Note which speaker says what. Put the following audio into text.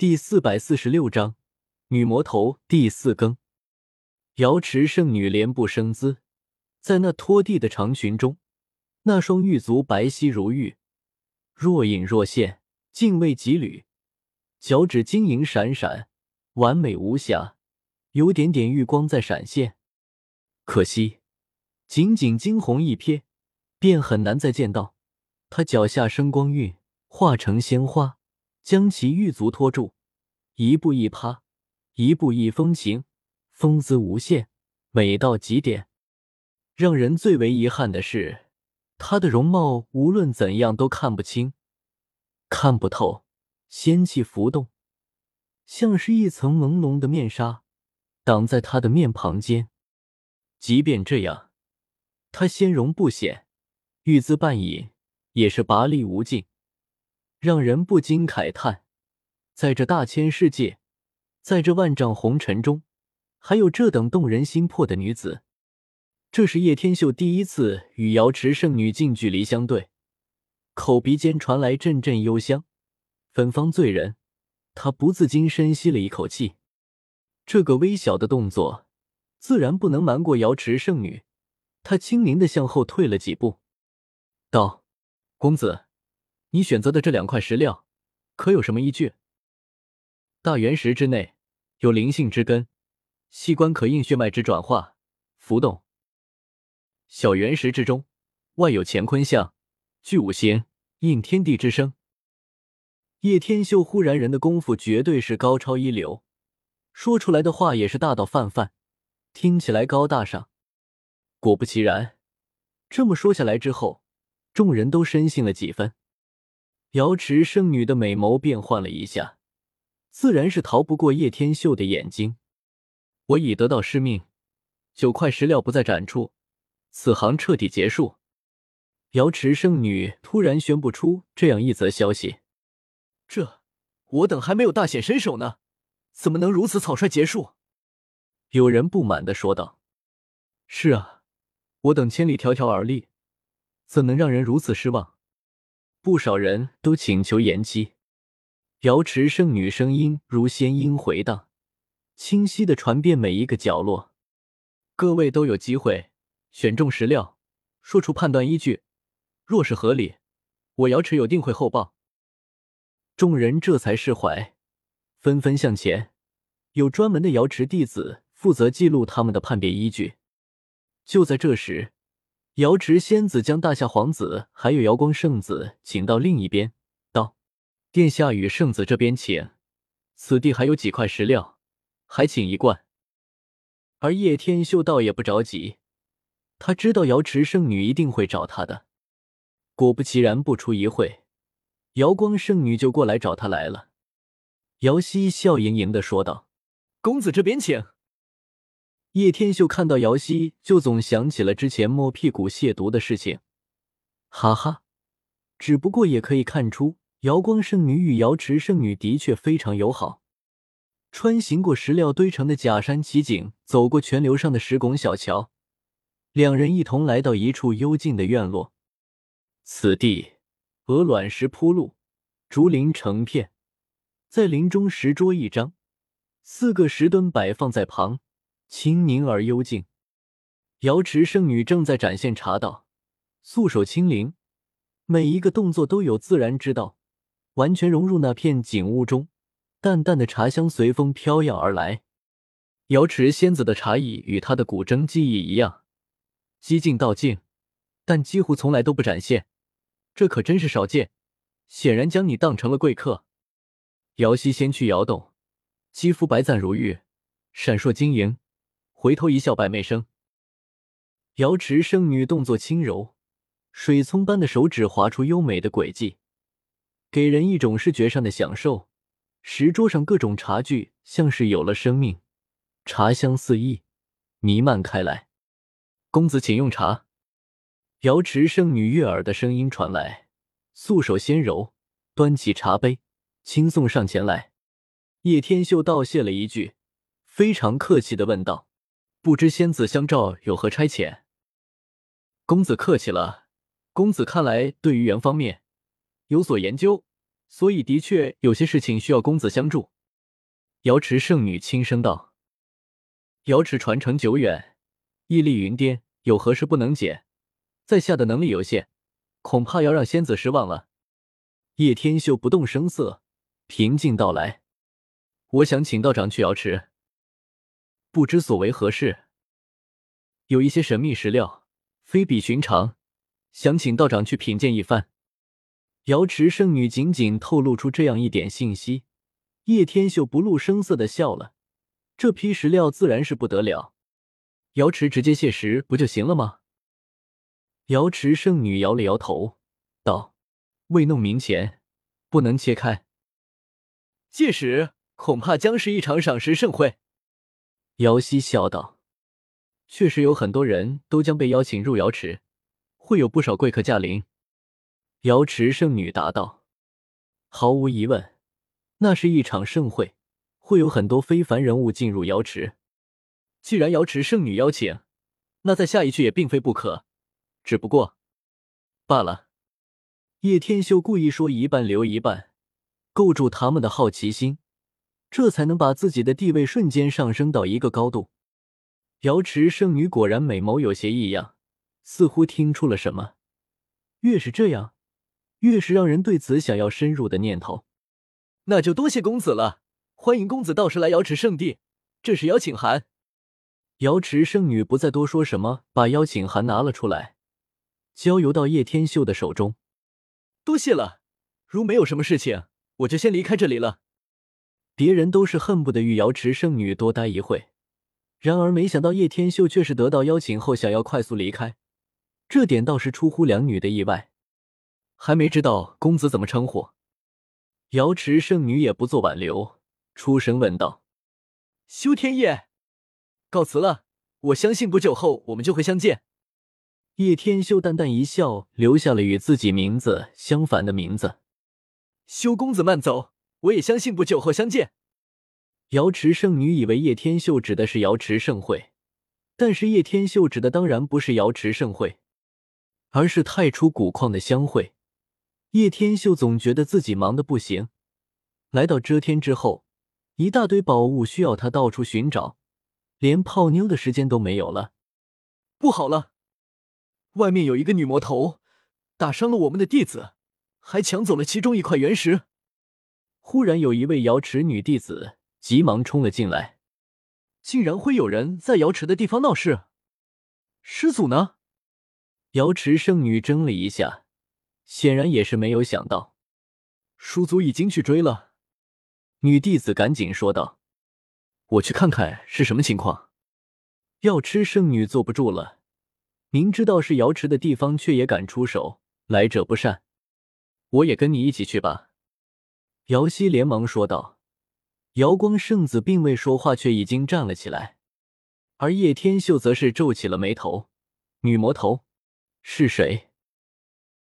Speaker 1: 第四百四十六章女魔头第四更。瑶池圣女莲步生姿，在那拖地的长裙中，那双玉足白皙如玉，若隐若现，静味几缕，脚趾晶莹闪闪，完美无瑕，有点点玉光在闪现。可惜，仅仅惊鸿一瞥，便很难再见到她脚下生光晕，化成鲜花。将其玉足托住，一步一趴，一步一风情，风姿无限，美到极点。让人最为遗憾的是，她的容貌无论怎样都看不清、看不透，仙气浮动，像是一层朦胧的面纱，挡在他的面庞间。即便这样，她仙容不显，玉姿半隐，也是拔力无尽。让人不禁慨叹，在这大千世界，在这万丈红尘中，还有这等动人心魄的女子。这是叶天秀第一次与瑶池圣女近距离相对，口鼻间传来阵阵幽香，芬芳醉人。他不自禁深吸了一口气。这个微小的动作，自然不能瞒过瑶池圣女。他轻盈的向后退了几步，道：“公子。”你选择的这两块石料，可有什么依据？大原石之内有灵性之根，细关可应血脉之转化浮动；小原石之中，外有乾坤象，具五行，应天地之声。叶天秀忽然人的功夫绝对是高超一流，说出来的话也是大道泛泛，听起来高大上。果不其然，这么说下来之后，众人都深信了几分。瑶池圣女的美眸变换了一下，自然是逃不过叶天秀的眼睛。我已得到师命，九块石料不再展出，此行彻底结束。瑶池圣女突然宣布出这样一则消息，这我等还没有大显身手呢，怎么能如此草率结束？有人不满的说道：“是啊，我等千里迢迢而立，怎能让人如此失望？”不少人都请求延期。瑶池圣女声音如仙音回荡，清晰的传遍每一个角落。各位都有机会选中石料，说出判断依据。若是合理，我瑶池有定会厚报。众人这才释怀，纷纷向前。有专门的瑶池弟子负责记录他们的判别依据。就在这时。瑶池仙子将大夏皇子还有瑶光圣子请到另一边，道：“殿下与圣子这边请，此地还有几块石料，还请一贯。”而叶天秀倒也不着急，他知道瑶池圣女一定会找他的。果不其然，不出一会，瑶光圣女就过来找他来了。瑶溪笑盈盈的说道：“公子这边请。”叶天秀看到瑶溪，就总想起了之前摸屁股亵渎的事情，哈哈。只不过也可以看出，瑶光圣女与瑶池圣女的确非常友好。穿行过石料堆成的假山奇景，走过泉流上的石拱小桥，两人一同来到一处幽静的院落。此地鹅卵石铺路，竹林成片，在林中石桌一张，四个石墩摆放在旁。清宁而幽静，瑶池圣女正在展现茶道，素手轻灵，每一个动作都有自然之道，完全融入那片景物中。淡淡的茶香随风飘扬而来。瑶池仙子的茶艺与她的古筝技艺一样，几近到静，但几乎从来都不展现，这可真是少见。显然将你当成了贵客。瑶溪先去摇动，肌肤白皙如玉，闪烁晶莹。回头一笑，百媚生。瑶池圣女动作轻柔，水葱般的手指划出优美的轨迹，给人一种视觉上的享受。石桌上各种茶具像是有了生命，茶香四溢，弥漫开来。公子请用茶。瑶池圣女悦耳的声音传来，素手纤柔，端起茶杯，轻送上前来。叶天秀道谢了一句，非常客气的问道。不知仙子相召有何差遣？公子客气了。公子看来对于元方面有所研究，所以的确有些事情需要公子相助。”瑶池圣女轻声道：“瑶池传承久远，屹立云巅，有何事不能解？在下的能力有限，恐怕要让仙子失望了。”叶天秀不动声色，平静道来：“我想请道长去瑶池，不知所为何事？有一些神秘石料，非比寻常，想请道长去品鉴一番。”瑶池圣女仅仅透露出这样一点信息。叶天秀不露声色的笑了，这批石料自然是不得了。瑶池直接谢石不就行了吗？瑶池圣女摇了摇头，道：“未弄明前，不能切开。届时恐怕将是一场赏识盛会。”瑶溪笑道：“确实有很多人都将被邀请入瑶池，会有不少贵客驾临。”瑶池圣女答道：“毫无疑问。”那是一场盛会，会有很多非凡人物进入瑶池。既然瑶池圣女邀请，那在下一句也并非不可。只不过罢了。叶天秀故意说一半留一半，勾住他们的好奇心，这才能把自己的地位瞬间上升到一个高度。瑶池圣女果然美眸有些异样，似乎听出了什么。越是这样，越是让人对此想要深入的念头。那就多谢公子了，欢迎公子到时来瑶池圣地。这是邀请函。瑶池圣女不再多说什么，把邀请函拿了出来，交由到叶天秀的手中。多谢了，如没有什么事情，我就先离开这里了。别人都是恨不得与瑶池圣女多待一会，然而没想到叶天秀却是得到邀请后想要快速离开，这点倒是出乎两女的意外。还没知道公子怎么称呼。瑶池圣女也不做挽留，出声问道：“修天叶，告辞了。我相信不久后我们就会相见。”叶天秀淡淡一笑，留下了与自己名字相反的名字。修公子慢走，我也相信不久后相见。瑶池圣女以为叶天秀指的是瑶池盛会，但是叶天秀指的当然不是瑶池盛会，而是太初古矿的相会。叶天秀总觉得自己忙得不行，来到遮天之后，一大堆宝物需要他到处寻找，连泡妞的时间都没有了。不好了，外面有一个女魔头，打伤了我们的弟子，还抢走了其中一块原石。忽然有一位瑶池女弟子急忙冲了进来，竟然会有人在瑶池的地方闹事？师祖呢？瑶池圣女怔了一下。显然也是没有想到，叔祖已经去追了。女弟子赶紧说道：“我去看看是什么情况。”要吃圣女坐不住了，明知道是瑶池的地方，却也敢出手，来者不善。我也跟你一起去吧。”姚希连忙说道。瑶光圣子并未说话，却已经站了起来，而叶天秀则是皱起了眉头：“女魔头是谁？”